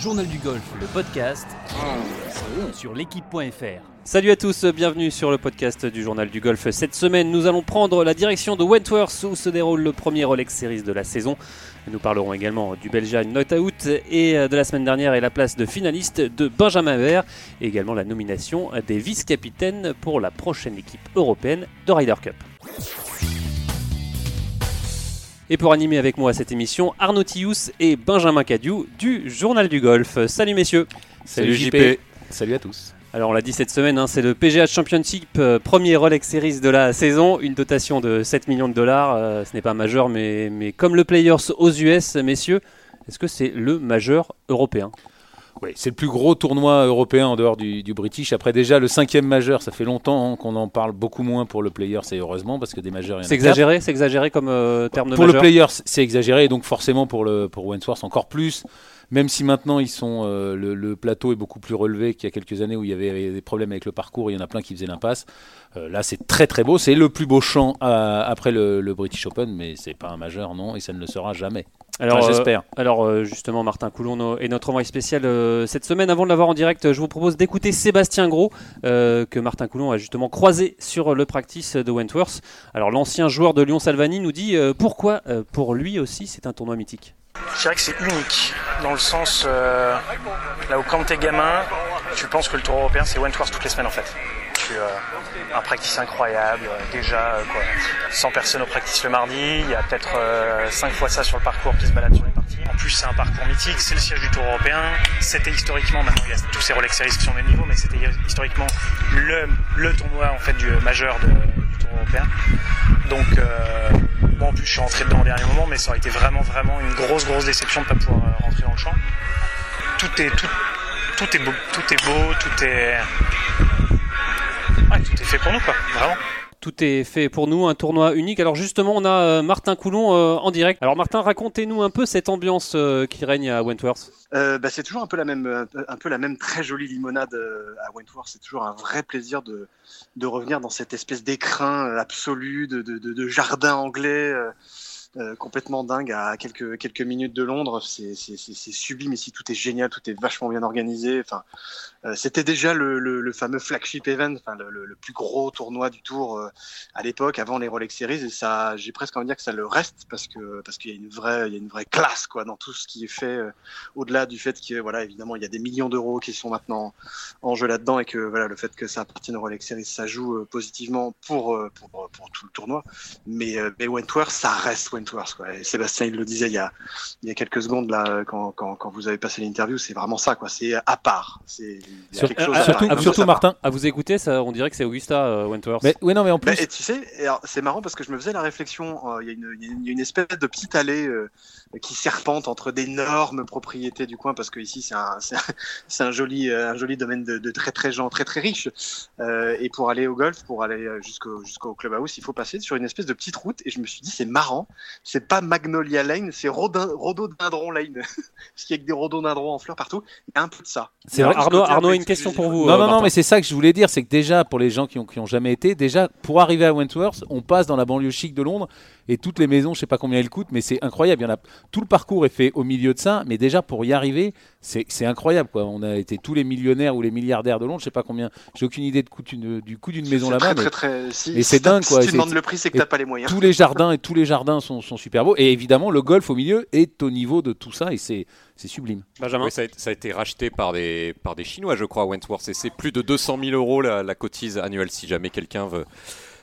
Journal du golf, le podcast sur l'équipe.fr. Salut à tous, bienvenue sur le podcast du Journal du golf. Cette semaine, nous allons prendre la direction de Wentworth où se déroule le premier Rolex Series de la saison. Nous parlerons également du Belgian Not Out et de la semaine dernière et la place de finaliste de Benjamin Vert et également la nomination des vice-capitaines pour la prochaine équipe européenne de Ryder Cup. Et pour animer avec moi cette émission, Arnaud Tius et Benjamin Cadieu du Journal du Golf. Salut messieurs. Salut, JP. Salut à tous. Alors on l'a dit cette semaine, hein, c'est le PGA Championship, euh, premier Rolex Series de la saison, une dotation de 7 millions de dollars. Euh, ce n'est pas majeur, mais, mais comme le Players aux US, messieurs, est-ce que c'est le majeur européen? Oui, c'est le plus gros tournoi européen en dehors du, British. Après déjà le cinquième majeur, ça fait longtemps hein, qu'on en parle beaucoup moins pour le Players et heureusement parce que des majeurs. C'est exagéré, c'est exagéré comme euh, terme de Pour le Players, c'est exagéré et donc forcément pour le pour Wentworth encore plus. Même si maintenant ils sont, euh, le, plateau est beaucoup plus relevé qu'il y a quelques années où il y avait des problèmes avec le parcours, il y en a plein qui faisaient l'impasse. Euh, là, c'est très très beau. C'est le plus beau champ après le, le, British Open, mais c'est pas un majeur, non, et ça ne le sera jamais. Alors, j'espère. Euh, alors, euh, justement, Martin Coulon est notre envoyé spécial euh, cette semaine. Avant de l'avoir en direct, je vous propose d'écouter Sébastien Gros, que Martin Coulon a justement croisé sur le practice de Wentworth. Alors, l'ancien joueur de Lyon Salvani nous dit pourquoi, pour lui aussi, c'est un tournoi mythique? Je dirais que c'est unique, dans le sens, là où quand t'es gamin, tu penses que le tour européen, c'est Wentworth toutes les semaines en fait. Tu, un practice incroyable. Euh, déjà, euh, quoi, 100 personnes au practice le mardi. Il y a peut-être 5 euh, fois ça sur le parcours qui se balade sur les parties. En plus, c'est un parcours mythique. C'est le siège du Tour européen. C'était historiquement, maintenant il y a tous ces Rolex Series qui sont même niveau, mais c'était historiquement le, le tournoi en fait du majeur du Tour européen. Donc, je suis rentré dedans au dernier moment, mais ça aurait été vraiment, vraiment une grosse, grosse déception de ne pas pouvoir rentrer dans le champ. Tout est, tout, tout est beau, tout est beau, tout est tout est fait pour nous, quoi, vraiment. Tout est fait pour nous, un tournoi unique. Alors justement, on a euh, Martin Coulon euh, en direct. Alors Martin, racontez-nous un peu cette ambiance euh, qui règne à Wentworth. Bah, c'est toujours un peu la même, un peu la même très jolie limonade à Wentworth. C'est toujours un vrai plaisir de, de revenir dans cette espèce d'écrin absolu de, de, jardin anglais. Complètement dingue à quelques, quelques minutes de Londres. C'est sublime ici, tout est génial, tout est vachement bien organisé. Enfin, C'était déjà le, fameux flagship event, enfin, le, plus gros tournoi du tour euh, à l'époque, avant les Rolex Series. Et ça, j'ai presque envie de dire que ça le reste parce que parce qu'il y a une vraie, il y a une vraie classe quoi dans tout ce qui est fait. Au-delà du fait que voilà, évidemment, il y a des millions d'euros qui sont maintenant en jeu là-dedans et que voilà, le fait que ça appartienne aux Rolex Series, ça joue positivement pour, pour, pour tout le tournoi. Mais, mais Wentworth, ça reste Wentworth Sébastien, il le disait il y a, il y a quelques secondes là, quand, quand, quand vous avez passé l'interview, c'est vraiment ça, quoi. C'est à part. C'est surtout, surtout Martin. À vous écouter, ça, on dirait que c'est Augusta euh, Wentworth. Mais, oui, non, mais en plus. et tu sais, c'est marrant parce que je me faisais la réflexion. Euh, il y, y, a une espèce de petite allée euh, qui serpente entre d'énormes propriétés du coin parce que ici c'est un, un, un, joli, un joli domaine de, de, très très gens très très riches. et pour aller au golf, pour aller jusqu'au jusqu'au clubhouse, il faut passer sur une espèce de petite route. Et je me suis dit, c'est marrant c'est pas Magnolia Lane, c'est Rhododendron Lane. Parce qu'il y a que des rhododendrons en fleurs partout. Il y a un peu de ça. C'est Arnaud, Arnaud, une question pour vous. Non, euh, non, non, mais c'est ça que je voulais dire, c'est que déjà, pour les gens qui ont, qui ont jamais été, déjà, pour arriver à Wentworth, on passe dans la banlieue chic de Londres et toutes les maisons, je sais pas combien elles coûtent, mais c'est incroyable. Il y en a, tout le parcours est fait au milieu de ça, mais déjà pour y arriver, c'est incroyable. Quoi. On a été tous les millionnaires ou les milliardaires de Londres, je sais pas combien, j'ai aucune idée de coût du coût d'une maison là-bas. Mais, c'est dingue. Quoi. Si tu demandes le prix, c'est que t'as pas les moyens. Tous les jardins et tous les jardins sont, sont, super beaux. Et évidemment, le golf au milieu est au niveau de tout ça et c'est sublime. Benjamin. ça, a, été racheté par des, par des Chinois, je crois, Wentworth. Et c'est plus de 200 000 euros la, la cotise annuelle si jamais quelqu'un veut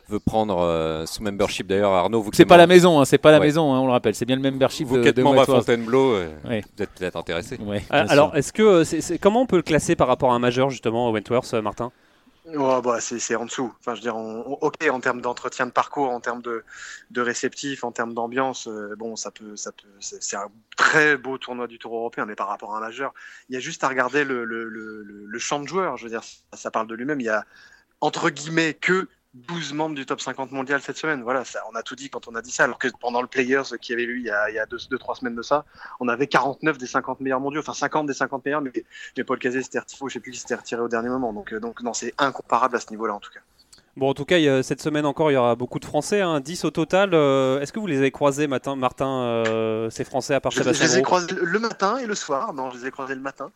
veut prendre euh, sous membership. D'ailleurs Arnaud vous c'est pas la maison hein, c'est pas la maison hein, on le rappelle. C'est bien le membership vous êtes membre à Fontainebleau euh, vous êtes peut-être intéressé. Ah, alors est-ce que euh, comment on peut le classer par rapport à un majeur justement Wentworth Martin? Oh, bah, c'est en dessous. Enfin, je veux dire, ok, en termes d'entretien de parcours, en termes de, de réceptif, en termes d'ambiance, bon, ça peut, ça peut, c'est un très beau tournoi du Tour européen, mais par rapport à un majeur, il y a juste à regarder le, le, le, le champ de joueurs. Je veux dire, ça, ça parle de lui-même. Il y a entre guillemets que 12 membres du top 50 mondial cette semaine. Voilà, ça, on a tout dit quand on a dit ça. Alors que pendant le Players qui avait eu il y a, il y a deux, deux, trois semaines de ça, on avait 49 des 50 meilleurs mondiaux, enfin 50 des 50 meilleurs, mais, mais Paul Cazet s'était retiré, je sais plus s'était retiré au dernier moment. Donc, euh, donc non, c'est incomparable à ce niveau-là en tout cas. Bon, en tout cas, cette semaine encore, il y aura beaucoup de Français, hein, 10 au total. Euh, est-ce que vous les avez croisés, Martin, Martin euh, ces Français à part je, Sébastien Je les ai croisés le matin et le soir. Non, je les ai croisés le matin.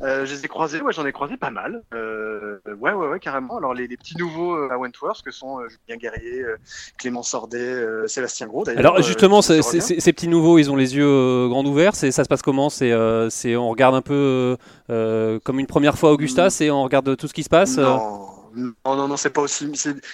Euh, je les ai croisés, ouais, j'en ai croisé pas mal. Euh, ouais, ouais, ouais, carrément. Alors, les, les petits nouveaux à Wentworth, que sont Julien Guerrier, Clément Sordet, Sébastien Gros, d'ailleurs. Alors, justement, ces petits nouveaux, ils ont les yeux grands ouverts. Ça se passe comment? C'est on regarde un peu comme une première fois Augusta, c'est on regarde tout ce qui se passe? Non. Non, non, non, c'est pas aussi.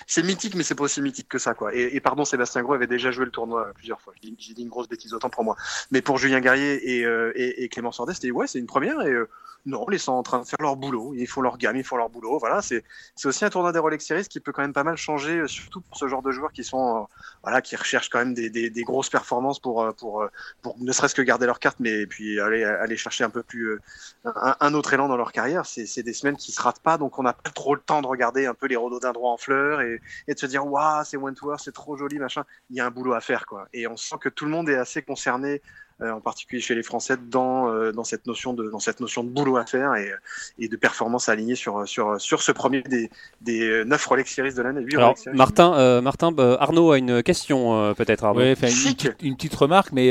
C'est mythique, mais c'est pas aussi mythique que ça, quoi. Et, pardon, Sébastien Gros avait déjà joué le tournoi plusieurs fois. J'ai dit une grosse bêtise, autant pour moi. Mais pour Julien Guerrier et, euh, et, Clément Sordet, c'était ouais, c'est une première. Et euh, non, les sont en train de faire leur boulot. Ils font leur gamme, ils font leur boulot. Voilà, c'est aussi un tournoi des Rolex Series qui peut quand même pas mal changer, euh, surtout pour ce genre de joueurs qui sont, euh, voilà, qui recherchent quand même des, grosses performances pour, pour, pour ne serait-ce que garder leur carte, mais puis aller, aller chercher un peu plus un, un autre élan dans leur carrière. C'est des semaines qui se ratent pas, donc on n'a pas trop le temps de regarder un peu les rhododendrons en fleurs et, de se dire, waouh, c'est Wentworth, c'est trop joli, machin. Il y a un boulot à faire, quoi. Et on sent que tout le monde est assez concerné en particulier chez les Français, dans, euh, dans, cette, notion de, dans cette notion de boulot à faire et, et de performance alignée sur, sur, sur ce premier des, des 9 Rolex Series de l'année. Alors, Martin, euh, Martin bah, Arnaud a une question peut-être. Ouais, une, une, petite remarque, mais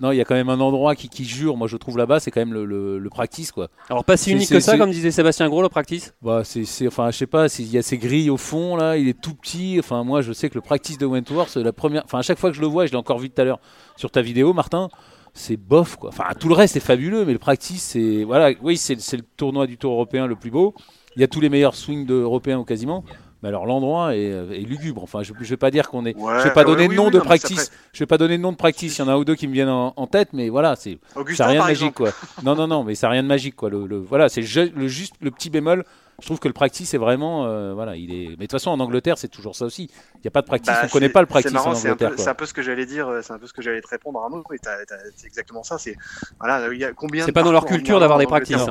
non, il y a quand même un endroit qui, qui jure, moi je trouve là-bas, c'est quand même le, le, le, practice. Quoi. Alors, pas si unique que ça, comme disait Sébastien Gros, le practice? Bah, c'est, Enfin, je sais pas, il y a ces grilles au fond, là, il est tout petit. Enfin, moi je sais que le practice de Wentworth, la première. Enfin, à chaque fois que je le vois, je l'ai encore vu tout à l'heure sur ta vidéo, Martin c'est bof quoi. Enfin tout le reste est fabuleux, mais le practice c'est voilà, oui c'est le tournoi du Tour européen le plus beau. Il y a tous les meilleurs swings européens ou quasiment. Mais alors l'endroit est, est, lugubre. Enfin, je, ne vais pas dire qu'on est. je vais pas donner de nom de practice. Je vais pas donner de nom de practice. Il y en a un ou deux qui me viennent en, tête, mais voilà, c'est ça rien de magique quoi. Non non non, mais ça rien de magique quoi. Le, voilà, c'est le, juste le petit bémol je trouve que le practice est vraiment euh, voilà il est mais de toute façon en Angleterre c'est toujours ça aussi. Il n'y a pas de practice bah, on connaît pas le practice en Angleterre c'est un, peu ce que j'allais dire c'est un peu ce que j'allais te répondre Arnaud c'est exactement ça c'est voilà il y a combien c'est pas dans leur culture d'avoir des practices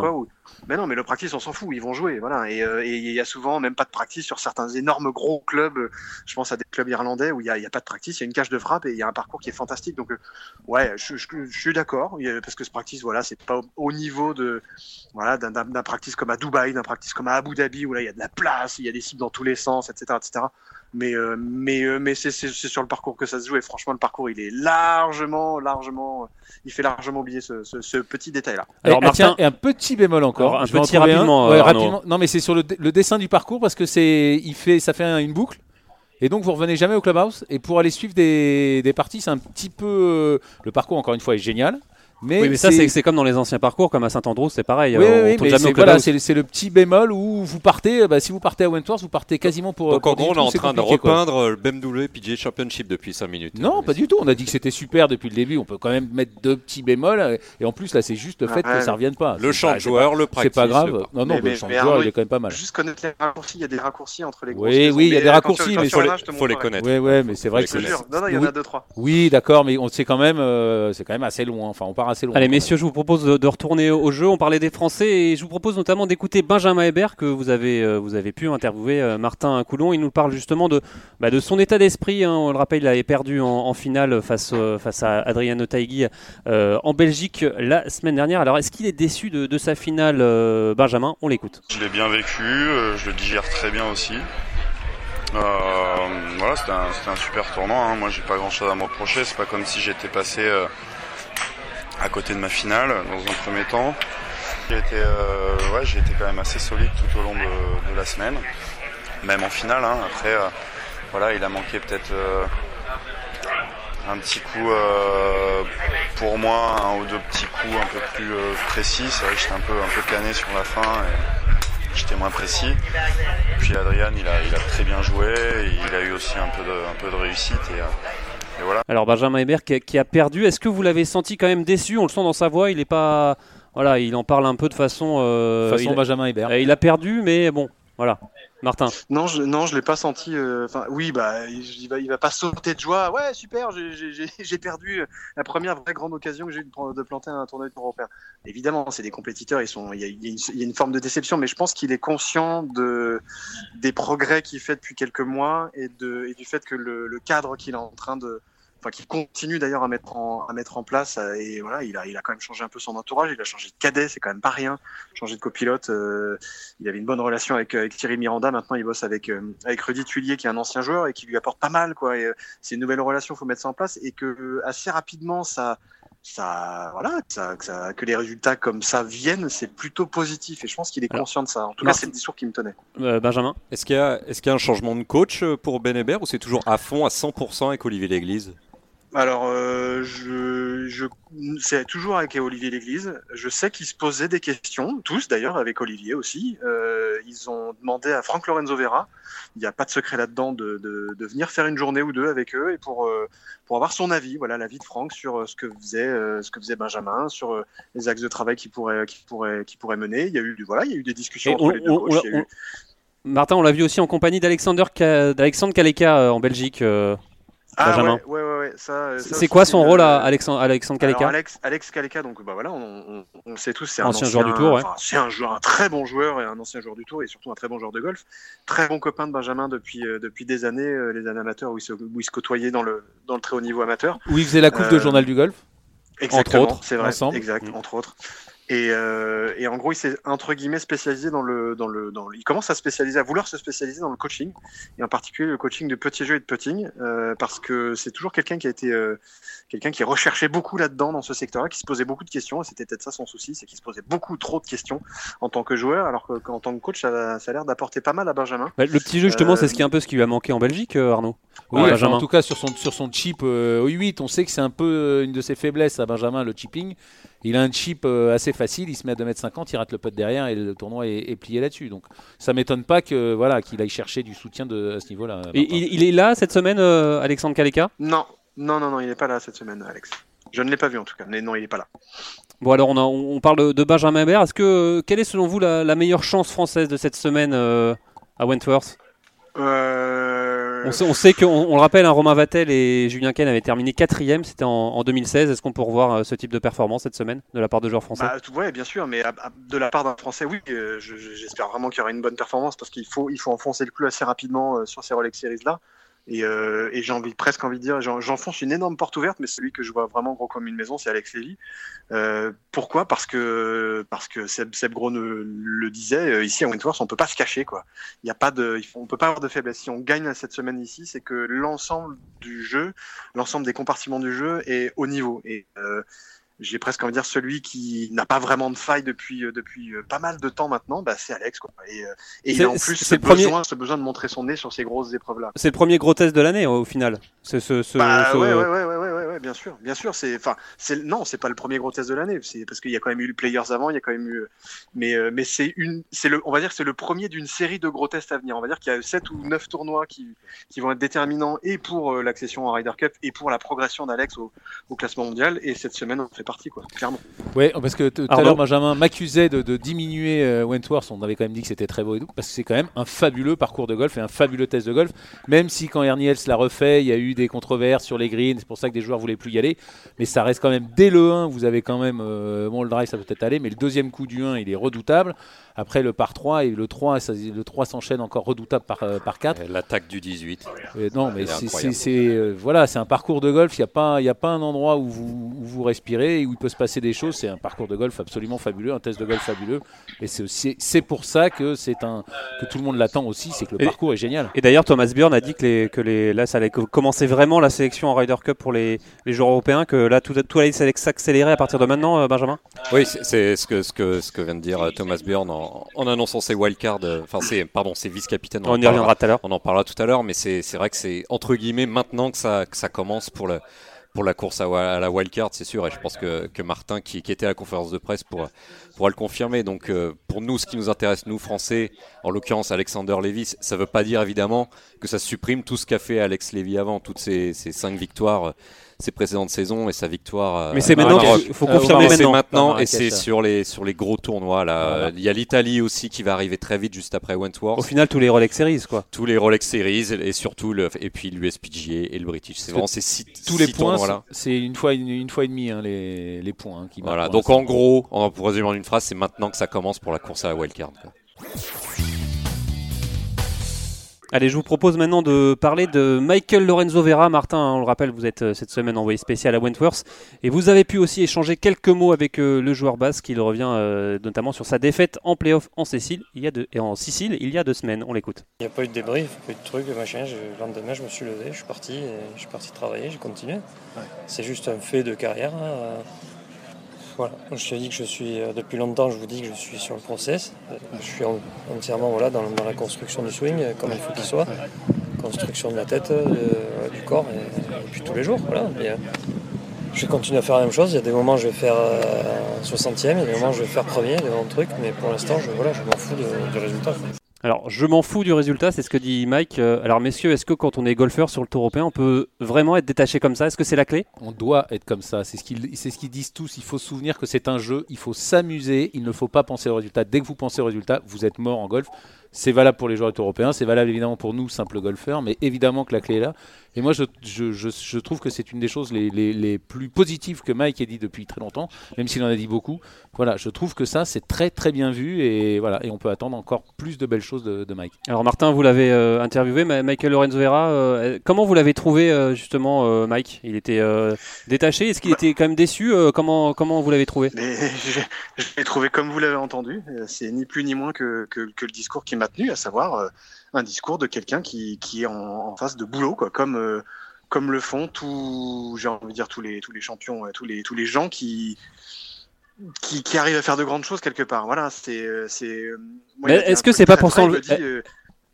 mais non mais le practice on s'en fout ils vont jouer voilà euh, et il y a souvent même pas de practice sur certains énormes gros clubs je pense à des clubs irlandais où il n'y a, pas de practice il y a une cage de frappe et il y a un parcours qui est fantastique donc euh, ouais je, suis d'accord parce que ce practice voilà c'est pas au niveau de voilà d'un practice comme à Dubaï d'un practice comme à Abu Dhabi où là il y a de la place, il y a des cibles dans tous les sens, etc., etc. Mais euh, mais euh, mais c'est sur le parcours que ça se joue et franchement le parcours il est largement largement il fait largement oublier ce, ce, petit détail là. Alors et, Martin, et un petit bémol encore, un petit rapidement, ouais, rapidement. Non mais c'est sur le, le, dessin du parcours parce que c'est il fait ça fait une boucle. Et donc vous revenez jamais au clubhouse et pour aller suivre des, des parties c'est un petit peu euh, le parcours encore une fois est génial mais, oui, mais ça, c'est comme dans les anciens parcours, comme à Saint-Andrew, c'est pareil. Oui, oui, mais c'est voilà, le petit bémol où vous partez, bah, si vous partez à Wentworth, vous partez quasiment pour. Donc en gros, on est en train de repeindre le BMW PGA Championship depuis 5 minutes. Non, pas du tout. On a dit que c'était super depuis le début. On peut quand même mettre deux petits bémols. Et en plus, là, c'est juste le fait que ça revienne pas. Le champ de joueur, le practice. C'est pas grave. Non, non, le champ de joueur, il est quand même pas mal. Juste connaître les raccourcis. Il y a des raccourcis entre les Oui, oui, il y a des raccourcis, mais il faut les connaître. Oui, oui, mais c'est vrai que. Non, non, il y en a deux, trois. Oui, d'accord, mais c'est quand même, c'est quand même assez loin. Enfin, on part assez loin. Allez, messieurs, je vous propose de, retourner au jeu. On parlait des Français et je vous propose notamment d'écouter Benjamin Hébert que vous avez, euh, vous avez pu interviewer euh, Martin Coulon. Il nous parle justement de, bah, de son état d'esprit. Hein. On le rappelle, il avait perdu en, finale face, euh, face à Adriano Taigui en Belgique la semaine dernière. Alors est-ce qu'il est déçu de, sa finale, Benjamin? On l'écoute. Je l'ai bien vécu, je le digère très bien aussi. voilà, c'était un, un, super tournoi. Hein. Moi, j'ai pas grand chose à me reprocher. C'est pas comme si j'étais passé à côté de ma finale dans un premier temps. J'ai été, euh, ouais, j'ai été quand même assez solide tout au long de, la semaine, même en finale. Hein. Après, euh, voilà, il a manqué peut-être euh, un petit coup pour moi, un ou deux petits coups un peu plus précis. C'est vrai que j'étais un peu, un peu cané sur la fin. Et, J'étais moins précis. Puis Adrian, il a, il a très bien joué. il a eu aussi un peu de, un peu de réussite. Alors Benjamin Hébert qui, a perdu, est-ce que vous l'avez senti quand même déçu? On le sent dans sa voix, il est pas, voilà, il en parle un peu de façon. Euh, façon Benjamin Hébert. il a perdu, mais bon, Voilà. Martin. Non, je, non, je l'ai pas senti. euh, Enfin, oui, bah, il va, il va pas sauter de joie. Ouais, super, j'ai- perdu la première vraie grande occasion que j'ai eu de, planter un tournoi européen. Évidemment, c'est des compétiteurs, ils sont, il y, a, il y une, il y a une forme de déception, mais je pense qu'il est conscient de des progrès qu'il fait depuis quelques mois et de et du fait que le, le cadre qu'il est en train de Enfin, qu'il continue d'ailleurs à mettre en à mettre en place euh, et voilà il a il a quand même changé un peu son entourage il a changé de cadet c'est quand même pas rien changé de copilote euh, il avait une bonne relation avec, avec Thierry Miranda. Maintenant, il bosse avec, euh, avec Rudy Tuilier, qui est un ancien joueur et qui lui apporte pas mal. Quoi. Euh, c'est une nouvelle relation, il faut mettre ça en place. Et que euh, assez rapidement, ça, ça, voilà, que, ça, que, ça- que les résultats comme ça viennent, c'est plutôt positif. Et je pense qu'il est Alors, conscient de ça. En tout cas, c'est le discours qui me tenait. Euh, Benjamin? Est-ce qu'il y, a- est-ce qu'il y a un changement de coach euh, pour Ben Hébert ou c'est toujours à fond, à 100% avec Olivier Léglise? Alors, euh, je, je, c'est toujours avec Olivier Léglise. Je sais qu'ils se posaient des questions, tous d'ailleurs, avec Olivier aussi. Euh, ils ont demandé à Franck Lorenzo Vera, il n'y a pas de secret là-dedans, de, de, de venir faire une journée ou deux avec eux et pour, euh, pour avoir son avis, voilà, l'avis de Franck sur euh, ce que faisait, euh, ce que faisait Benjamin, sur les axes de travail qu'il pourrait, qu'il pourrait, qu'il pourrait mener. Il y a eu, voilà, il y a eu des discussions Et entre on- les deux on- coachs. on- Il y a eu- Martin, on l'a vu aussi en compagnie d'Alexander Kaleka en Belgique. Euh. Ah, Benjamin. ouais, ouais, ouais, ouais, ça, euh, ça C'est quoi son rôle à Alexandre, Alexandre Alors, Kaleka Alex, Alex Kaleka, donc bah voilà, on, on, on le sait tous, c'est un Ancien joueur du Tour, ouais. c'est un joueur, un très bon joueur et un ancien joueur du Tour et surtout un très bon joueur de golf, très bon copain de Benjamin depuis euh, depuis des années, euh, les années amateurs où ils se, où se côtoyaient dans le dans le très haut niveau amateur. Où il faisait la coupe de Euh, journal du golf. Exactement, autres, c'est vrai, ensemble. exact, Mm. entre autres. Et, euh, et en gros, il s'est entre guillemets spécialisé dans le, dans le, dans le- il commence à spécialiser, à vouloir se spécialiser dans le coaching, et en particulier le coaching de petits jeux et de putting, euh, parce que c'est toujours quelqu'un qui a été, euh, quelqu'un qui recherchait beaucoup là-dedans dans ce secteur-là, qui se posait beaucoup de questions, et c'était peut-être ça son souci, c'est qu'il se posait beaucoup trop de questions en tant que joueur, alors que- qu'en tant que coach, ça, ça a l'air d'apporter pas mal à Benjamin. Bah, le petit jeu, justement, Euh, c'est ce qui est un peu ce qui lui a manqué en Belgique, euh, Arnaud. Oui, Ouais, enfin, Benjamin. en tout cas sur son, sur son chip euh, 8, on sait que c'est un peu une de ses faiblesses à Benjamin, le chipping. Il a un chip euh, assez facile, il se met à 2m50, il rate le putt derrière et le tournoi est, est plié là-dessus. Donc ça m'étonne pas que voilà qu'il aille chercher du soutien de, à ce niveau-là. Et il, il est là cette semaine, euh, Alexandre Kaleka? Non, non, non, non, il n'est pas là cette semaine, Alex. Je ne l'ai pas vu en tout cas, mais non, il n'est pas là. Bon, alors on, a- on parle de, Benjamin Hébert. Est-ce que, euh, quelle est selon vous la, la meilleure chance française de cette semaine euh, à Wentworth? Euh... on sait, on sait que, on, le rappelle, hein, Romain Vattel et Julien Ken avaient terminé quatrième, c'était en, en 2016. Est-ce qu'on peut revoir euh, ce type de performance cette semaine de la part de joueurs français? Bah, ouais, bien sûr, mais de la part d'un Français, oui, euh, je- je- j'espère vraiment qu'il y aura une bonne performance parce qu'il faut, il faut enfoncer le clou assez rapidement euh, sur ces Rolex Series là. Et, euh, et j'ai presque envie de dire, j'en- j'enfonce une énorme porte ouverte, mais celui que je vois vraiment gros comme une maison, c'est Alex Lévy. Euh, pourquoi? Parce que parce que Seb, Seb Gros ne- le disait, euh, ici à Wentworth, on peut pas se cacher, quoi. Il y a pas de, on peut pas avoir de faiblesse. Si on gagne cette semaine ici, c'est que l'ensemble du jeu, l'ensemble des compartiments du jeu est au niveau. Et euh, j'ai presque envie de dire celui qui n'a pas vraiment de faille depuis euh, depuis euh, pas mal de temps maintenant, bah, c'est Alex quoi. Et, euh, et il a en plus c'est ce le premier- besoin, ce besoin de montrer son nez sur ces grosses épreuves là. C'est le premier gros test de l'année au final. C'est ce, ce- Bah, ce- ouais, ouais, ouais, bien sûr, bien sûr. C'est, enfin, c'est, non, c'est pas le premier gros test de l'année. C'est parce qu'il y a quand même eu le Players avant, il y a quand même eu, mais, euh, mais c'est une, c'est le, on va dire, que c'est le premier d'une série de gros tests à venir. On va dire qu'il y a sept ou neuf tournois qui, qui vont être déterminants et pour euh, l'accession en Ryder Cup et pour la progression d'Alex au, au classement mondial. Et cette semaine, on en fait partie, quoi, clairement. Ouais, parce que tout à l'heure, Benjamin m'accusait de, de diminuer euh, Wentworth. On avait quand même dit que c'était très beau et tout, parce que c'est quand même un fabuleux parcours de golf et un fabuleux test de golf. Même si quand Ernie Els l'a refait, il y a eu des controverses sur les greens, c'est pour ça que des joueurs voulaient plus y aller. Mais ça reste quand même dès le 1, vous avez quand même euh, bon le drive, ça peut peut-être aller, mais le deuxième coup du 1, il est redoutable. Après le par 3 et le 3, ça- le 3 s'enchaîne encore redoutable par, euh, par 4. L'attaque du 18. Euh, non, mais c'est- euh, voilà, c'est un parcours de golf. Il n'y a pas, il y a pas un endroit où vous, où vous respirez et où il peut se passer des choses. C'est un parcours de golf absolument fabuleux, un test de golf fabuleux. Et c'est aussi, c'est pour ça que c'est un, que tout le monde l'attend aussi, c'est que le Et- parcours est génial. Et d'ailleurs, Thomas Bjorn a dit que, les, que les, là, ça allait co- commencer vraiment la sélection en Ryder Cup pour les, les joueurs européens, que là, tout, tout allait s'accélérer à partir de maintenant, euh, Benjamin? Oui, c'est- ce que, ce, que, ce que vient de dire Thomas Bjorn en, en annonçant ses wildcards. euh, Enfin, c'est pardon, ses vice-capitaines. On en y reviendra tout à l'heure. On en parlera tout à l'heure, mais c'est c'est vrai que c'est entre guillemets maintenant que ça, que ça commence pour, le, pour la course à, la wildcard, c'est sûr. Et je pense que, que Martin, qui, qui était à la conférence de presse, pourra, pourra le confirmer. Donc euh, pour nous, ce qui nous intéresse, nous Français, en l'occurrence Alexander Lévis, ça ne veut pas dire évidemment que ça supprime tout ce qu'a fait Alex Lévy avant, toutes ces, ces cinq victoires ses précédentes saisons et sa victoire. Euh, Mais c'est maintenant, il faut confirmer maintenant. maintenant et c'est sur les, sur les gros tournois. Là. Il y a l'Italie aussi qui va arriver très vite juste après Wentworth. Au final, tous les Rolex Series, quoi. Tous les Rolex Series et surtout le, et puis l'USPGA et le British. C'est vraiment ces six, tous les points. C'est une fois, une, fois et demie hein, les, les points hein, qui Voilà. Donc en gros, pour résumer en une phrase, c'est maintenant que ça commence pour la course à la wildcard. Quoi. Allez, je vous propose maintenant de parler de Michael Lorenzo Vera. Martin, on le rappelle, vous êtes euh, cette semaine envoyé spécial à Wentworth. Et vous avez pu aussi échanger quelques mots avec euh, le joueur basque. Il revient euh, notamment sur sa défaite en playoff en Sicile il y a deux, et en Sicile il y a deux semaines. On l'écoute. Il n'y a pas eu de débrief, pas eu de truc, machin. le lendemain, je me suis levé, je suis parti, je suis parti travailler, j'ai continué. C'est juste un fait de carrière. Hein, Je te dis que je suis, euh, depuis longtemps, je vous dis que je suis sur le process. Je suis entièrement voilà, dans, la construction du swing, euh, comme il faut qu'il soit. Construction de la tête, euh, du corps, et, puis tous les jours. Voilà. je vais continuer à faire la même chose. Il y a des moments où je vais faire 60e, il y a des moments où je vais faire premier, des moments de trucs, mais pour l'instant, je, voilà, je m'en fous du résultat. Alors, je m'en fous du résultat, c'est ce que dit Mike. Euh, alors, messieurs, est-ce que quand on est golfeur sur le tour européen, on peut vraiment être détaché comme ça? Est-ce que c'est la clé? On doit être comme ça. C'est ce qu'ils ce qu'ils disent tous. Il faut se souvenir que c'est un jeu. Il faut s'amuser. Il ne faut pas penser au résultat. Dès que vous pensez au résultat, vous êtes mort en golf. C'est valable pour les joueurs européens, c'est valable évidemment pour nous, simples golfeurs, mais évidemment que la clé est là. Et moi, je, je, je, trouve que c'est une des choses les, les, les, plus positives que Mike ait dit depuis très longtemps, même s'il en a dit beaucoup. Voilà, je trouve que ça, c'est très très bien vu et voilà, et on peut attendre encore plus de belles choses de, de Mike. Alors Martin, vous l'avez euh, interviewé, Michael Lorenzo Vera. Euh, comment vous l'avez trouvé euh, justement, Mike? Il était détaché? Est-ce qu'il était quand même déçu Comment comment vous l'avez trouvé? Je l'ai trouvé comme vous l'avez entendu. C'est ni plus ni moins que, que, que le discours qui m'a tenu, à savoir un discours de quelqu'un qui, qui est en, en, face de boulot, quoi, comme, euh, comme le font tous, j'ai envie de dire tous les, tous les champions, tous les, tous les gens qui, qui, qui arrivent à faire de grandes choses quelque part. Voilà, c'est, euh. Euh, est-ce que c'est pas pour ça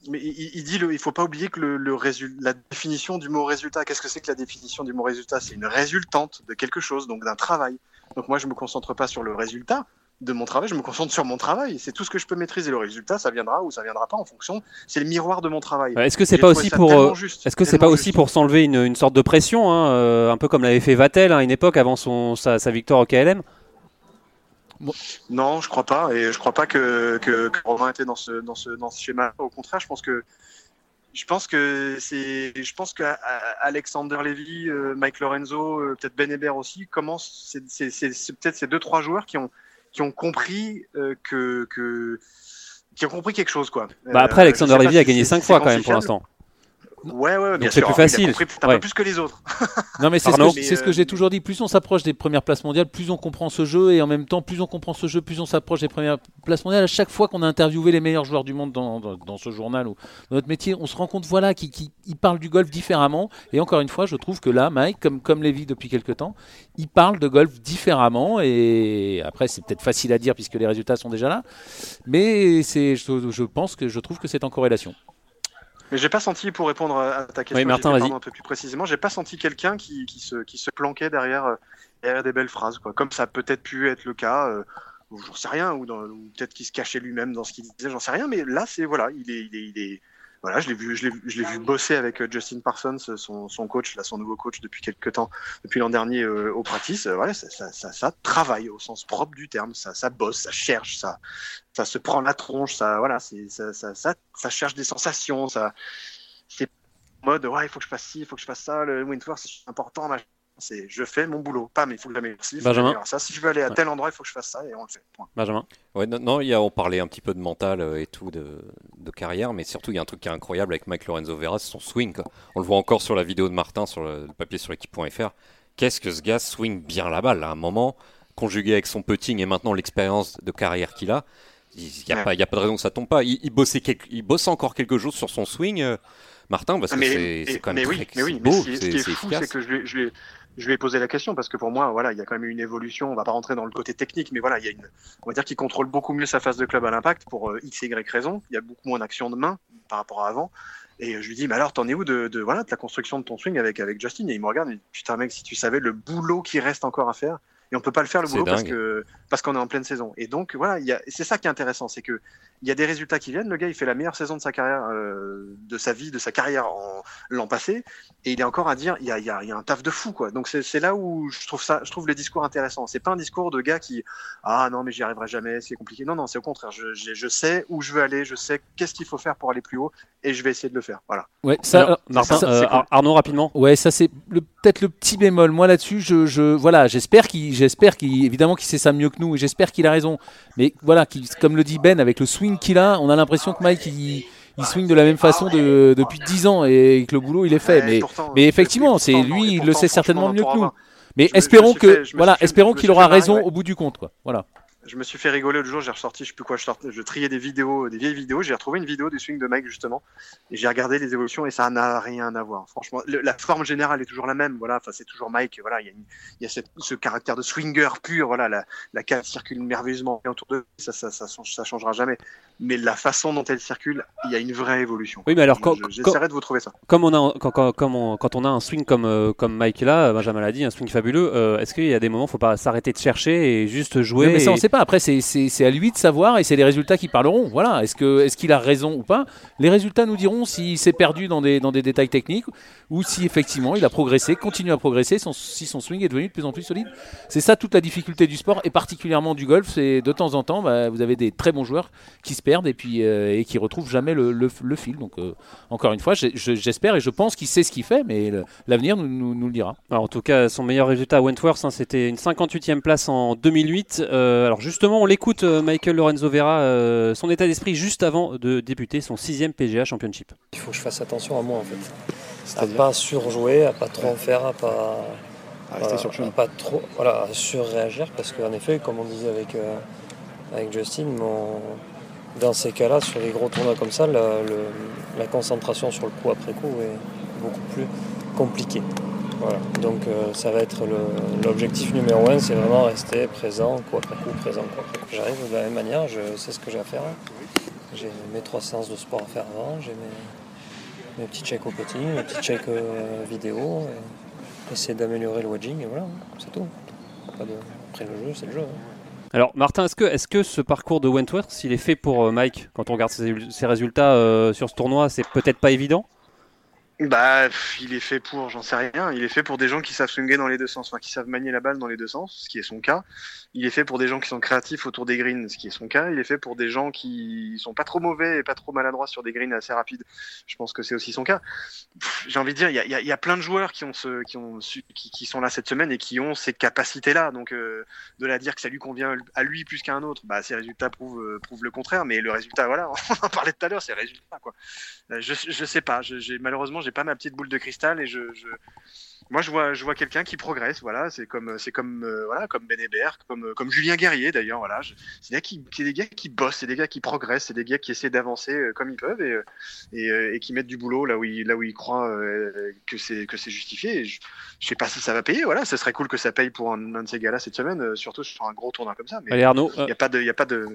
mais il, il dit, le, il faut pas oublier que le, le résultat, la définition du mot résultat, qu'est-ce que c'est que la définition du mot résultat? C'est une résultante de quelque chose, donc d'un travail. Donc moi, je me concentre pas sur le résultat, de mon travail, je me concentre sur mon travail. C'est tout ce que je peux maîtriser. Le résultat, ça viendra ou ça viendra pas en fonction. C'est le miroir de mon travail. Est-ce que c'est pas aussi pour euh, est-ce que c'est pas aussi pour s'enlever une, une, sorte de pression, hein, euh, un peu comme l'avait fait Vatel hein, à une époque avant son sa, sa victoire au KLM Non, je crois pas. Et je crois pas que, que, que Romain était dans ce dans ce dans ce schéma. Au contraire, je pense que je pense que c'est, je pense que Alexander Levy, euh, Mike Lorenzo, peut-être Ben Hébert aussi commencent. C'est, c'est peut-être ces deux trois joueurs qui ont qui ont compris euh, que, que, qui ont compris quelque chose quoi. Bah après, Alexander euh, Levy a gagné 5 fois quand même pour l'instant. Ouais, ouais, bien c'est plus facile. un peu plus que les autres. non, mais c'est ce, que, ce que j'ai toujours dit. Plus on s'approche des premières places mondiales, plus on comprend ce jeu. Et en même temps, plus on comprend ce jeu, plus on s'approche des premières places mondiales. À chaque fois qu'on a interviewé les meilleurs joueurs du monde dans, dans, ce journal ou dans notre métier, on se rend compte voilà, qu'ils parlent du golf différemment. Et encore une fois, je trouve que là, Mike, comme, comme Lévy depuis quelques temps, il parle de golf différemment. Et après, c'est peut-être facile à dire puisque les résultats sont déjà là. Mais je, je pense que je trouve que c'est en corrélation. Mais j'ai pas senti, pour répondre à ta question, Martin, un peu plus précisément, j'ai pas senti quelqu'un qui, qui, se, qui se planquait derrière, euh, derrière des belles phrases, quoi. Comme ça a peut-être pu être le cas, euh, j'en sais rien, ou, ou peut-être qu'il se cachait lui-même dans ce qu'il disait, j'en sais rien, mais là, c'est, voilà, il est, il est, il est voilà, je l'ai vu, je l'ai vu bosser avec euh, Justin Parsons, son, son, coach, là, son nouveau coach depuis quelques temps, depuis l'an dernier euh, au practice. Euh, voilà, ça, ça, ça, ça, travaille au sens propre du terme, ça, ça bosse, ça cherche, ça, ça se prend la tronche, ça, voilà, c'est, ça, ça, ça, cherche des sensations, ça, c'est mode, ouais, il faut que je fasse ci, il faut que je fasse ça, le Windward, c'est important, machin. C'est je fais mon boulot. Pas, mais il faut que j'améliore Benjamin. ça. Si je veux aller à tel endroit, il faut que je fasse ça et on le fait. Benjamin. Ouais, non, il y a, on parlait un petit peu de mental euh, et tout, de, de, carrière, mais surtout, il y a un truc qui est incroyable avec Mike Lorenzo Vera, c'est son swing. On le voit encore sur la vidéo de Martin, sur le, papier sur l'équipe.fr. Qu'est-ce que ce gars swing bien la balle à un moment, conjugué avec son putting et maintenant l'expérience de carrière qu'il a. Il n'y a, pas, a pas de raison que ça tombe pas. Il, il, bossait il bosse encore quelque chose sur son swing. Euh, Martin, parce que c'est quand même mais très, oui, mais oui, ce qui est, fou, c'est que je, je, je lui ai posé la question parce que pour moi, voilà, il y a quand même une évolution. On va pas rentrer dans le côté technique, mais voilà, il y a une, on va dire qu'il contrôle beaucoup mieux sa phase de club à l'impact pour euh, x, y raison. Il y a beaucoup moins d'action de main par rapport à avant. Et je lui dis, mais alors, t'en es où de, la construction de ton swing avec, avec Justin? Et il me regarde, et putain, mec, si tu savais le boulot qui reste encore à faire. Et on peut pas le faire le boulot parce que parce qu'on est en pleine saison. Et donc voilà, il y a- c'est ça qui est intéressant, c'est que il y a des résultats qui viennent. Le gars, il fait la meilleure saison de sa carrière, euh, de sa vie, de sa carrière en l'an passé, et il est encore à dire, il y a, il y a- y a un taf de fou, quoi. Donc c'est c'est là où je trouve ça, je trouve le discours intéressant. C'est pas un discours de gars qui, ah non mais j'y arriverai jamais, c'est compliqué. Non non, c'est au contraire. Je, je, je sais où je veux aller, je sais qu'est-ce qu'il faut faire pour aller plus haut, et je vais essayer de le faire. Voilà. Ouais, ça, Alors, Martin, ça- euh, cool. Ar- Arnaud, rapidement. Ouais, ça c'est le- peut-être le petit bémol. Moi là-dessus, je, je voilà, j'espère qu'il, j'espère qu'il, évidemment qu'il sait ça mieux que nous, et j'espère qu'il a raison. Mais voilà, qu'il- comme le dit Ben, avec le swing qu'il a, on a l'impression que Mike il, il swing de la même façon de- depuis 10 ans et que le boulot il est fait. Mais, mais effectivement, c'est lui, il le sait certainement mieux que nous. Mais espérons que, voilà, espérons qu'il aura raison au bout du compte, quoi. Voilà. Je me suis fait rigoler l'autre jour, j'ai ressorti, je sais plus quoi, je, triais des vidéos, des vieilles vidéos, j'ai retrouvé une vidéo du swing de Mike justement, et j'ai regardé les évolutions et ça n'a rien à voir. Franchement, le- la forme générale est toujours la même, voilà, enfin c'est toujours Mike, voilà, il y a, ce caractère de swinger pur, voilà, la, la cale circule merveilleusement autour de ça, ça, ça, change- ça changera jamais. Mais la façon dont elle circule, il y a une vraie évolution. Oui, mais alors, Je- quand- je- quand- j'essaierai de vous trouver ça. Comme on a, quand, quand- comme on, quand on a un swing comme, euh, comme Mike là, Benjamin l'a dit, un swing fabuleux, euh, est-ce qu'il y a des moments où il faut pas s'arrêter de chercher et juste jouer mais ça, on et- sait pas. Après, c'est- c'est c'est à lui de savoir et c'est les résultats qui parleront. Voilà. Est-ce que est-ce qu'il a raison ou pas? Les résultats nous diront s'il s'est perdu dans des, dans des détails techniques ou si effectivement il a progressé, continue à progresser, son- si son swing est devenu de plus en plus solide. C'est ça toute la difficulté du sport et particulièrement du golf. C'est de temps en temps, bah, vous avez des très bons joueurs qui se perdent et puis euh, et qui retrouvent jamais le, le- le fil. Donc euh, encore une fois, j'espère et je pense qu'il sait ce qu'il fait, mais l'avenir nous, nous- nous le dira. Alors, en tout cas, son meilleur résultat à Wentworth, hein, c'était une 58e place en 2008. Euh, alors justement, on l'écoute, Michael Lorenzo Vera, euh, son état d'esprit juste avant de débuter son sixième PGA Championship. Il faut que je fasse attention à moi en fait. À pas surjouer, à pas trop en faire, à pas. voilà, sur le chemin. à pas trop. Voilà, à surréagir parce qu'en effet, comme on disait avec, euh, avec Justin, mon- dans ces cas-là, sur les gros tournois comme ça, la, concentration sur le coup après coup est beaucoup plus compliquée. Donc euh, ça va être l'objectif numéro un, c'est vraiment rester présent, coup après coup, présent, après coup. J'arrive de la même manière, je sais ce que j'ai à faire. J'ai mes trois séances de sport à faire avant, j'ai mes, petits checks au petit, mes petits checks euh, vidéo, essayer d'améliorer le wedging, et voilà, c'est tout. Pas de... Après le jeu, c'est le jeu. hein. Alors Martin, est-ce que, ce parcours de Wentworth, s'il est fait pour euh, Mike, quand on regarde ses, résultats euh, sur ce tournoi, c'est peut-être pas évident? Bah, il est fait pour, j'en sais rien. Il est fait pour des gens qui savent swinger dans les deux sens, enfin qui savent manier la balle dans les deux sens, ce qui est son cas. Il est fait pour des gens qui sont créatifs autour des greens, ce qui est son cas. Il est fait pour des gens qui sont pas trop mauvais et pas trop maladroits sur des greens assez rapides. Je pense que c'est aussi son cas. J'ai envie de dire, il y a, plein de joueurs qui sont là cette semaine et qui ont ces capacités-là. Donc, euh, de la dire que ça lui convient à lui plus qu'à un autre, bah, ses résultats prouvent, euh, le contraire. Mais le résultat, voilà, on en parlait tout à l'heure, c'est le résultat, quoi. Euh, Je, je sais pas. Je, malheureusement, j'ai pas ma petite boule de cristal et je... moi, je vois, je vois quelqu'un qui progresse. Voilà, c'est comme, c'est comme, euh, voilà, comme Ben Hébert, comme, euh, comme Julien Guerrier d'ailleurs. Voilà, c'est des gars qui, c'est des gars qui bossent, c'est des gars qui progressent, c'est des gars qui essaient d'avancer euh, comme ils peuvent et, et, euh, et qui mettent du boulot là où ils, là où ils croient euh, que c'est, que c'est justifié. Et je, je sais pas si ça va payer. Voilà, ce serait cool que ça paye pour un, un de ces gars-là cette semaine, euh, surtout sur un gros tournoi comme ça. Mais Allez Arnaud, il euh, n'y a pas de, il y a pas de,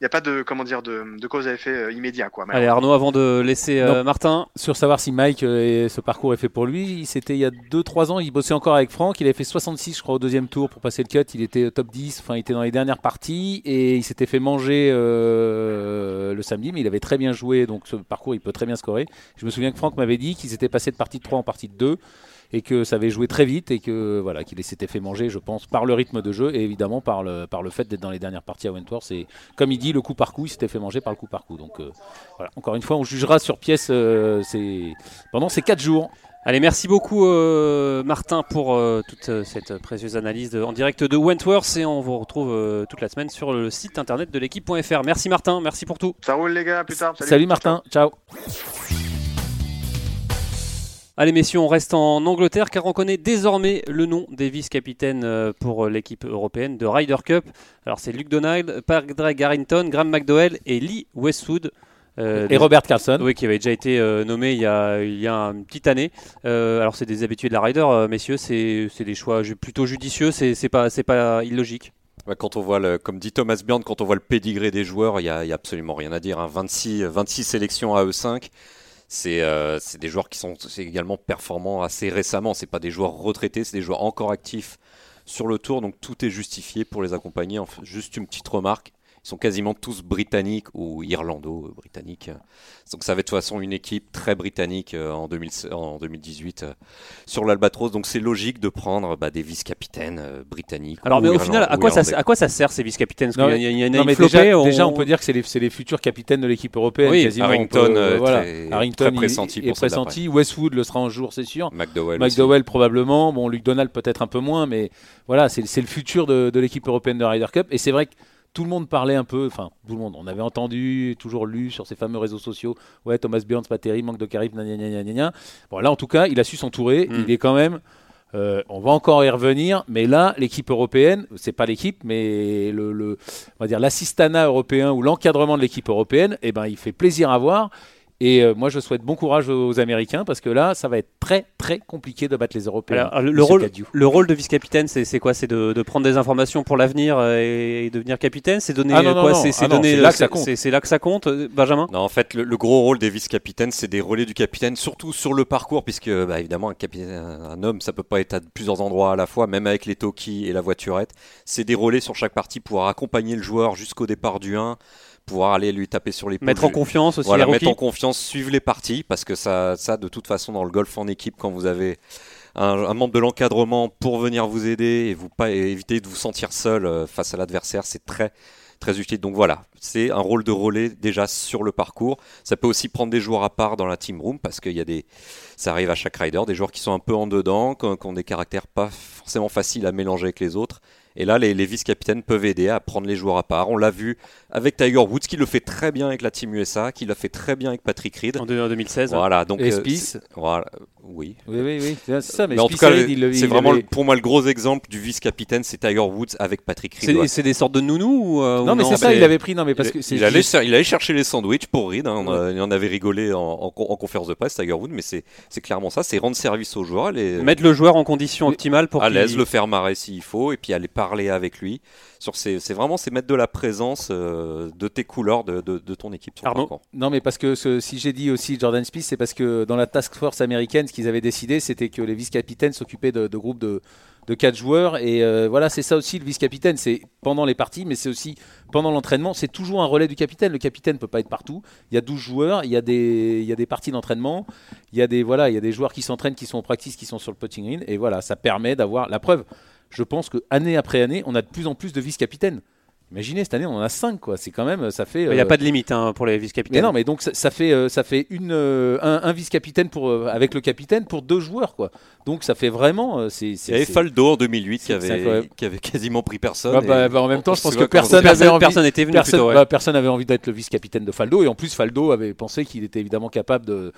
il y a pas de, comment dire, de, de cause à effet euh, immédiat quoi. allez Arnaud, avant de laisser euh. Martin, sur savoir si Mike et ce parcours est fait pour lui. C'était il y a 2-3 ans, il bossait encore avec Franck. Il avait fait 66, je crois, au deuxième tour pour passer le cut. Il était top 10, enfin, il était dans les dernières parties et il s'était fait manger euh, le samedi, mais il avait très bien joué. Donc ce parcours, il peut très bien scorer. Je me souviens que Franck m'avait dit qu'ils étaient passés de partie de 3 en partie de 2 et que ça avait joué très vite et que voilà qu'il s'était fait manger, je pense, par le rythme de jeu et évidemment par le, par le fait d'être dans les dernières parties à Wentworth. Et comme il dit, le coup par coup, il s'était fait manger par le coup par coup. Donc euh, voilà, encore une fois, on jugera sur pièce euh, pendant ces 4 jours. Allez, merci beaucoup euh, Martin pour euh, toute euh, cette précieuse analyse de- en direct de Wentworth et on vous retrouve euh, toute la semaine sur le site internet de l'équipe.fr. Merci Martin, merci pour tout. Ça roule les gars, à plus tard. Salut, Martin, ciao. Allez messieurs, on reste en Angleterre car on connaît désormais le nom des vice-capitaines pour l'équipe européenne de Ryder Cup. Alors c'est Luke Donald, Padraig Harrington, Graham McDowell et Lee Westwood. Euh, Et Robert Carlson. Oui, qui avait déjà été euh, nommé il y, a, il y a une petite année. Euh, alors c'est des habitués de la Ryder, messieurs, c'est c'est des choix plutôt judicieux, c'est c'est pas, c'est pas illogique. Quand on voit, le, comme dit Thomas Bjorn, quand on voit le pédigré des joueurs, il n'y a, il y a absolument rien à dire. hein. 26, 26 sélections à E5, c'est euh, c'est des joueurs qui sont également performants assez récemment. C'est pas des joueurs retraités, c'est des joueurs encore actifs sur le tour, donc tout est justifié pour les accompagner. Enfin, juste une petite remarque, sont quasiment tous britanniques ou irlando-britanniques. Donc ça va être de toute façon une équipe très britannique euh, en, 2000 en 2018 euh, sur l'Albatros. Donc c'est logique de prendre bah, des vice-capitaines euh, britanniques. Alors ou mais au final, à quoi, ça, irlandais. à quoi ça sert ces vice-capitaines? Parce Non, qu'il y a- il y en a Non, une flopée, déjà, on- déjà, on peut dire que c'est les, futurs capitaines de l'équipe européenne. Oui, quasiment. Harrington, On peut- euh, voilà. très- Harrington très il- pressenti il est pressenti. Westwood le sera un jour, c'est sûr. McDowell. aussi. McDowell probablement. Bon, Luke Donald peut-être un peu moins, mais voilà, c'est c'est le futur de, de l'équipe européenne de Ryder Cup. Et c'est vrai que tout le monde parlait un peu, enfin tout le monde, on avait entendu, toujours lu sur ces fameux réseaux sociaux, ouais Thomas Bjorn c'est pas terrible, manque de charisme, gna, gna, gna, gna, gna, gna. Bon là en tout cas, il a su s'entourer, Mm. il est quand même, euh, on va encore y revenir, mais là l'équipe européenne, c'est pas l'équipe, mais le, le- on va dire l'assistanat européen ou l'encadrement de l'équipe européenne, eh ben il fait plaisir à voir. Et euh, moi, je souhaite bon courage aux Américains parce que là, ça va être très très compliqué de battre les Européens. Alors, le, rôle, le rôle de vice-capitaine, c'est quoi? C'est de, de prendre des informations pour l'avenir euh, et devenir capitaine? C'est donner Ah non, quoi? C'est Ah non, donner- c'est là que ça c'est- compte. c'est- c'est là que ça compte, Benjamin? Non, en fait, le, le gros rôle des vice-capitaines, c'est des relais du capitaine, surtout sur le parcours, puisque bah, évidemment, un, capitaine, un homme, ça peut pas être à plusieurs endroits à la fois, même avec les Toki et la voiturette. C'est des relais sur chaque partie, pouvoir accompagner le joueur jusqu'au départ du 1, pouvoir aller lui taper sur les Mettre en confiance aussi voilà, les mettre en confiance, suivre les parties, parce que ça, ça, de toute façon, dans le golf en équipe, quand vous avez un, un membre de l'encadrement pour venir vous aider et vous pas et éviter de vous sentir seul euh, face à l'adversaire, c'est très très utile. Donc voilà, c'est un rôle de relais déjà sur le parcours. Ça peut aussi prendre des joueurs à part dans la team room parce qu'il y a des, ça arrive à chaque rider, des joueurs qui sont un peu en dedans, qui ont des caractères pas forcément faciles à mélanger avec les autres. Et là, les, les vice-capitaines peuvent aider à prendre les joueurs à part. On l'a vu avec Tiger Woods, qui le fait très bien avec la Team USA, qui l'a fait très bien avec Patrick Reed. en deux- en 2016. Voilà, donc Et euh, voilà, oui. Oui, oui, oui, c'est ça. Mais, Mais en tout cas, c'est il vraiment avait- pour moi le gros exemple du vice-capitaine, c'est Tiger Woods avec Patrick Reed. C'est des sortes de nounous ou, euh, Non, ou mais c'est ça, il avait pris. Non, mais parce il, que c'est. il allait, il allait chercher les sandwichs pour Reed. hein, il en avait rigolé en, en- en conférence de presse, Tiger Woods, mais c'est c'est clairement ça c'est rendre service aux joueurs, les, Mettre le joueur en condition optimale pour à l'aise, le faire marrer s'il faut, et puis aller parler avec lui. Sur ces- C'est vraiment c'est mettre de la présence euh, de tes couleurs de, de- de ton équipe. sur le Arnaud parcours. Non, mais parce que ce- si j'ai dit aussi Jordan Spieth, c'est parce que dans la task force américaine, ce qu'ils avaient décidé, c'était que les vice-capitaines s'occupaient de, groupes de, quatre joueurs. Et euh, voilà, c'est ça aussi le vice-capitaine. C'est pendant les parties, mais c'est aussi pendant l'entraînement. C'est toujours un relais du capitaine. Le capitaine ne peut pas être partout. Il y a 12 joueurs, il y a des, il y a des parties d'entraînement. Il y, a des, voilà, il y a des joueurs qui s'entraînent, qui sont en practice, qui sont sur le putting green. Et voilà, ça permet d'avoir la preuve. Je pense que année après année, on a de plus en plus de vice-capitaines. Imaginez, cette année, on en a 5, quoi. C'est quand même, ça fait. Il n'y a euh, pas de limite hein, pour les mais vice-capitaines. non, mais donc ça, ça fait, euh, ça fait une, euh, un, un vice-capitaine pour, euh, avec le capitaine pour deux joueurs, quoi. Donc ça fait vraiment. c'est, Il y avait Faldo en 2008 qui avait, qui avait quasiment pris personne. Ah bah, et bah, en même temps, on je pense se que personne n'avait personne, envie. personne n'était venu Personne, plutôt. ouais. bah, personne avait envie d'être le vice-capitaine de Faldo, et en plus Faldo avait pensé qu'il était évidemment capable de,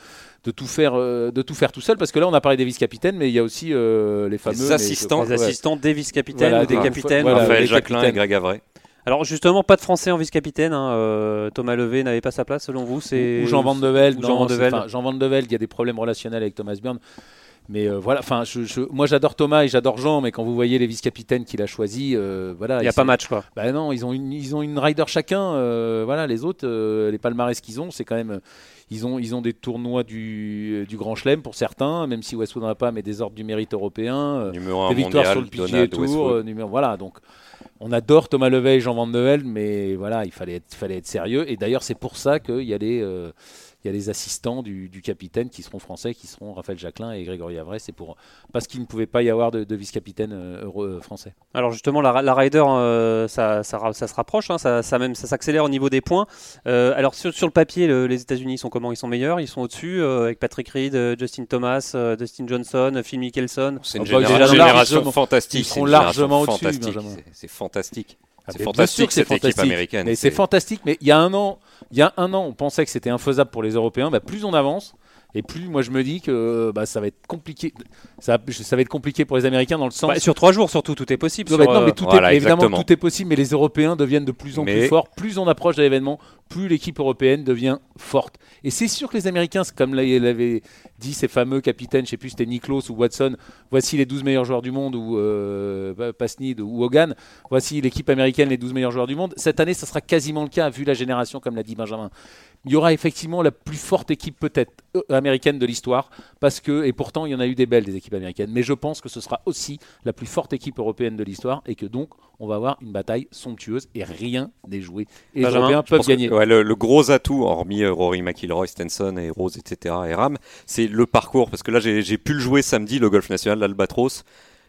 de tout faire, de tout faire tout seul, parce que là on a parlé des vice-capitaines, mais il y a aussi euh, les fameux mais assistants. Les ouais. assistants des vice-capitaines Voilà, ou des capitaines. voilà, Raphaël Jacquelin et. Greg Avray. Alors justement, pas de Français en vice-capitaine. hein, euh, Thomas Levé n'avait pas sa place selon vous. C'est ou Jean Van de Velde. Jean Van de Velde. enfin, Jean Van de Velde, il y a des problèmes relationnels avec Thomas Bjorn. Mais euh, voilà, enfin, je, je- moi j'adore Thomas et j'adore Jean, mais quand vous voyez les vice-capitaines qu'il a choisis, euh, voilà. Il n'y a pas match quoi. Bah non, ils ont une, ils ont une rider chacun. euh, voilà, les autres, euh, les palmarès qu'ils ont, c'est quand même. Ils ont, ils ont des tournois du, du Grand Chelem pour certains, même si Westwood n'en a pas, mais des ordres du mérite européen. Numéro 1 des victoires mondial, sur le PGA Tour, Westwood. euh, numéro, voilà. Donc, on adore Thomas Leveille et Jean Van mais voilà, il fallait être, sérieux. Et d'ailleurs, c'est pour ça qu'il y a euh, il y a les assistants du, du capitaine qui seront français, qui seront Raphaël Jacquelin et Grégory Avray. C'est pour parce qu'il ne pouvait pas y avoir de, de vice-capitaine euh, euh, français. Alors justement, la, la Ryder, euh, ça, ça, ra- ça se rapproche, hein, ça, ça même, ça s'accélère au niveau des points. Euh, alors sur, sur le papier, le- les États-Unis sont comment? Ils sont meilleurs? Ils sont au-dessus euh, avec Patrick Reed, Justin Thomas, euh, Dustin Johnson, Phil Mickelson. C'est une génération, génération fantastique. ils génération largement au-dessus, C'est fantastique. Ah, C'est fantastique, équipe américaine. Mais c'est C'est- fantastique. Mais il y a un an, il y a un an, on pensait que c'était infaisable pour les Européens. Bah, plus on avance, et plus moi je me dis que bah, ça va être compliqué. Ça, ça va être compliqué pour les Américains dans le sens. Bah, sur trois jours surtout, tout est possible. Non, sur, mais, non, mais euh, tout Voilà, est, évidemment, tout est possible, mais les Européens deviennent de plus en plus forts. Plus on approche de l'événement, plus l'équipe européenne devient forte. Et c'est sûr que les Américains, comme l'avaient dit ces fameux capitaines, je sais plus si c'était Niklos ou Watson, voici les 12 meilleurs joueurs du monde, ou euh, Pasnid ou Hogan, voici l'équipe américaine, les 12 meilleurs joueurs du monde. Cette année, ça sera quasiment le cas, vu la génération, comme l'a dit Benjamin il y aura effectivement la plus forte équipe peut-être euh, américaine de l'histoire, parce que, et pourtant il y en a eu des belles des équipes américaines, mais je pense que ce sera aussi la plus forte équipe européenne de l'histoire, et que donc on va avoir une bataille somptueuse, et rien n'est joué. Et les Européens peuvent gagner. le, gros atout, hormis euh, Rory McIlroy, Stenson et Rose, etc., et Ram, c'est le parcours, parce que là j'ai pu le jouer samedi, le golf national, l'Albatros.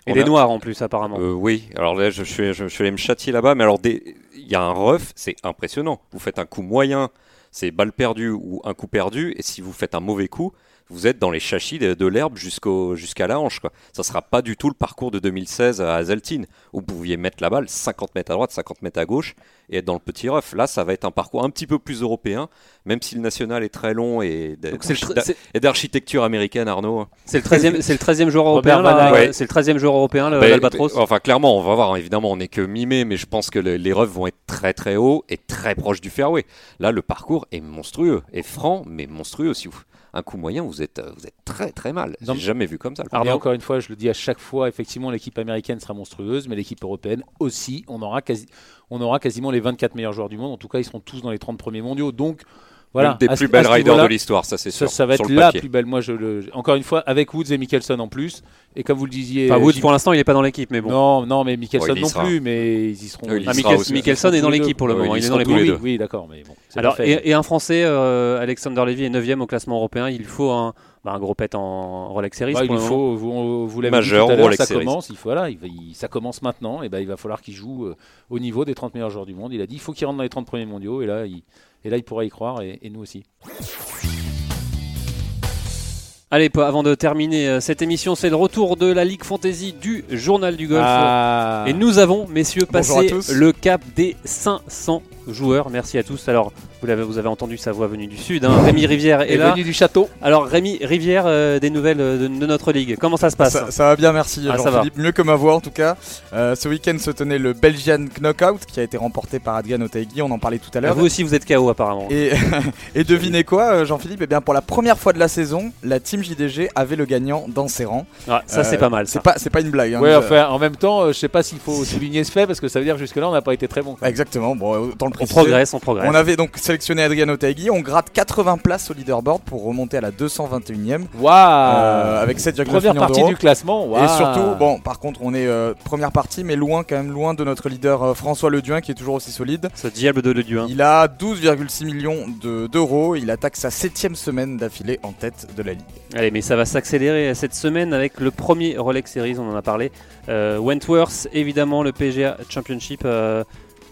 Et les noirs en plus, apparemment. Euh, oui, alors là, je, suis, je, suis allé me châtier là-bas, mais alors, il y a un ref, c'est impressionnant. Vous faites un coup moyen c'est balle perdue ou un coup perdu. Et si vous faites un mauvais coup, vous êtes dans les châchis de, l'herbe jusqu'à la hanche. Quoi. Ça sera pas du tout le parcours de 2016 à Hazeltine, où vous pouviez mettre la balle 50 mètres à droite, 50 mètres à gauche, et être dans le petit rough. Là, ça va être un parcours un petit peu plus européen, même si le national est très long et d'architecture américaine, Arnaud. C'est le 13e, c'est le 13e joueur européen, c'est le 13e joueur européen, bah, l'Albatros. Enfin, clairement, on va voir, évidemment, on n'est que mi-mai, mais je pense que les roughs vont être très très hauts et très proches du fairway. Là, le parcours est monstrueux, et franc, mais monstrueux aussi un coup moyen, vous êtes, vous êtes très très mal. J'ai jamais vu comme ça. Et encore une fois, je le dis à chaque fois, effectivement, l'équipe américaine sera monstrueuse, mais l'équipe européenne aussi. On aura, quasi, on aura quasiment les 24 meilleurs joueurs du monde. En tout cas, ils seront tous dans les 30 premiers mondiaux. Donc, voilà, Une des plus belles riders de l'histoire, ça c'est sûr. Ça, va être la plus belle. Moi, je le... encore une fois, avec Woods et Mickelson en plus. Et comme vous le disiez. Enfin, Woods, pour l'instant, il n'est pas dans l'équipe, mais bon. Non, non, mais Mickelson non plus, mais ils y seront. ah, Mickelson est dans l'équipe pour le moment. il est dans les Oui, oui d'accord, mais bon. Alors, et, un Français, euh, Alexander Levy est 9 au classement européen. Il faut un, bah, un gros pet en Rolex Series. il faut, vous, vous l'avez dit tout à l'heure, ça commence. Il faut, voilà, il, ça commence maintenant. Et ben, il va falloir qu'il joue euh, au niveau des 30 meilleurs joueurs du monde. Il a dit, il faut qu'il rentre dans les 30 premiers mondiaux. Et là, il et là, il pourra y croire, et, nous aussi. Allez, avant de terminer euh, cette émission, c'est le retour de la Ligue Fantasy du Journal du Golf. Ah. Et nous avons, messieurs, passé le cap des 500 joueurs. Merci à tous. Alors, vous, avez, vous avez entendu sa voix venue du sud. Hein. Rémi Rivière est, là. venu du château. Alors, Rémi Rivière, euh, des nouvelles euh, de, notre ligue. Comment ça se passe ça, va bien, merci ah, Jean-Philippe. Mieux que ma voix, en tout cas. Euh, ce week-end se tenait le Belgian Knockout qui a été remporté par Adrian Otaegui. On en parlait tout à l'heure. Vous aussi, vous êtes KO apparemment. Et, et devinez quoi, Jean-Philippe? Eh bien, pour la première fois de la saison, la team JDG avait le gagnant dans ses rangs. ça, c'est pas mal. C'est pas, pas une blague. Hein, ouais, enfin, en même temps, je sais pas s'il faut souligner ce fait parce que ça veut dire jusque-là, on n'a pas été très bon. Exactement. Bon, autant le préciser. On progresse, on progresse. On avait donc sélectionné Adrian Otaegui. On gratte 80 places au leaderboard pour remonter à la 221e. Waouh euh, Avec 7,9 Première partie du classement. Et surtout, bon, par contre, on est euh, première partie, mais loin, quand même, loin de notre leader euh, François Leduin qui est toujours aussi solide. Ce diable de Leduin. Il a 12,6 millions d'euros. il attaque sa septième semaine d'affilée en tête de la ligue. Allez, mais ça va s'accélérer cette semaine avec le premier Rolex Series, on en a parlé. Wentworth, évidemment, le PGA Championship.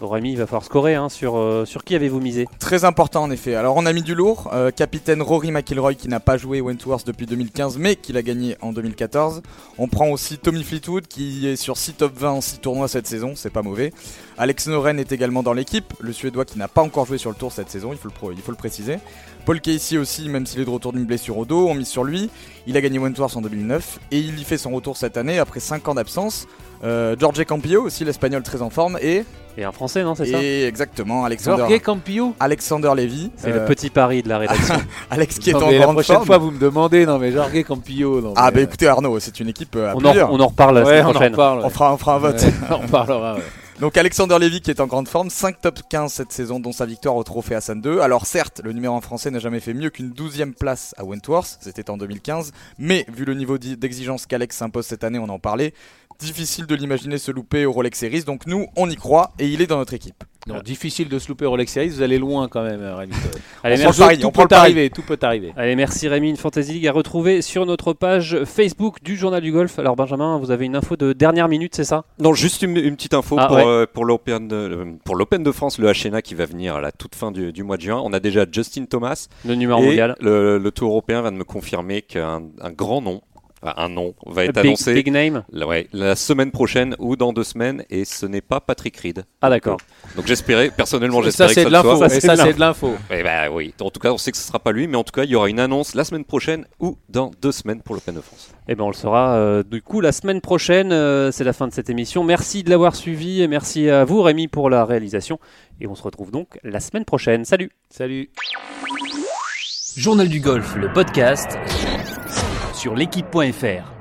Rémi, il va falloir scorer. Hein, sur, euh, sur qui avez-vous misé Très important en effet. Alors on a mis du lourd. Euh, capitaine Rory McIlroy qui n'a pas joué Wentworth depuis 2015 mais qui l'a gagné en 2014. On prend aussi Tommy Fleetwood qui est sur 6 top 20 en 6 tournois cette saison, c'est pas mauvais. Alex Noren est également dans l'équipe, le Suédois qui n'a pas encore joué sur le tour cette saison, il faut le, il faut le préciser. Paul Casey aussi, même s'il est de retour d'une blessure au dos, on mise sur lui. Il a gagné Wentworth en 2009 et il y fait son retour cette année après 5 ans d'absence. Euh, Jorge Campillo aussi, l'espagnol très en forme et et un français, non, c'est ça Et exactement, Alexander. Jorge Campillo Alexander Levy. C'est le euh, petit pari de la rédaction. Alex qui est en grande La prochaine fois, vous me demandez, non, mais Jorge Campillo. Non, ah, bah écoutez, Arnaud, c'est une équipe. Euh, on, en, on, en, reparle la semaine prochaine. On, en reparle, on, fera, on fera un vote. on parlera, Donc Alexander Levy qui est en grande forme, 5 top 15 cette saison dont sa victoire au trophée Hassan 2. Alors certes, le numéro 1 français n'a jamais fait mieux qu'une 12e place à Wentworth, c'était en 2015, mais vu le niveau d'exigence qu'Alex s'impose cette année, on en parlait, difficile de l'imaginer se louper au Rolex Series. Donc nous, on y croit et il est dans notre équipe. Non, difficile de se louper au Rolex Series, vous allez loin quand même, Rémi. Allez, merci. tout, peut arriver, tout peut arriver. Allez, merci Rémi, une Fantasy League à retrouver sur notre page Facebook du Journal du Golf. Alors Benjamin, vous avez une info de dernière minute, c'est ça? Non, juste une, petite info ah, pour, euh, pour l'Open de, pour de France, le HNA qui va venir à la toute fin du, mois de juin. On a déjà Justin Thomas. Le numéro mondial. Le, le Tour européen vient de me confirmer qu'un grand nom un nom va être Big, annoncé big name. la, ouais, la semaine prochaine ou dans deux semaines, et ce n'est pas Patrick Reed. Ah d'accord. Donc j'espérais, personnellement, Ça, j'espérais c'est que de ça le l'info. soit. Ça, Et c'est ça, de c'est de l'info. Eh ben oui. En tout cas, on sait que ce sera pas lui, mais en tout cas, il y aura une annonce la semaine prochaine ou dans deux semaines pour l'Open de France. Eh ben on le saura euh, du coup la semaine prochaine. euh, c'est la fin de cette émission. Merci de l'avoir suivi et merci à vous Rémi pour la réalisation. Et on se retrouve donc la semaine prochaine. Salut. Salut. Journal du golf, le podcast sur l'équipe.fr.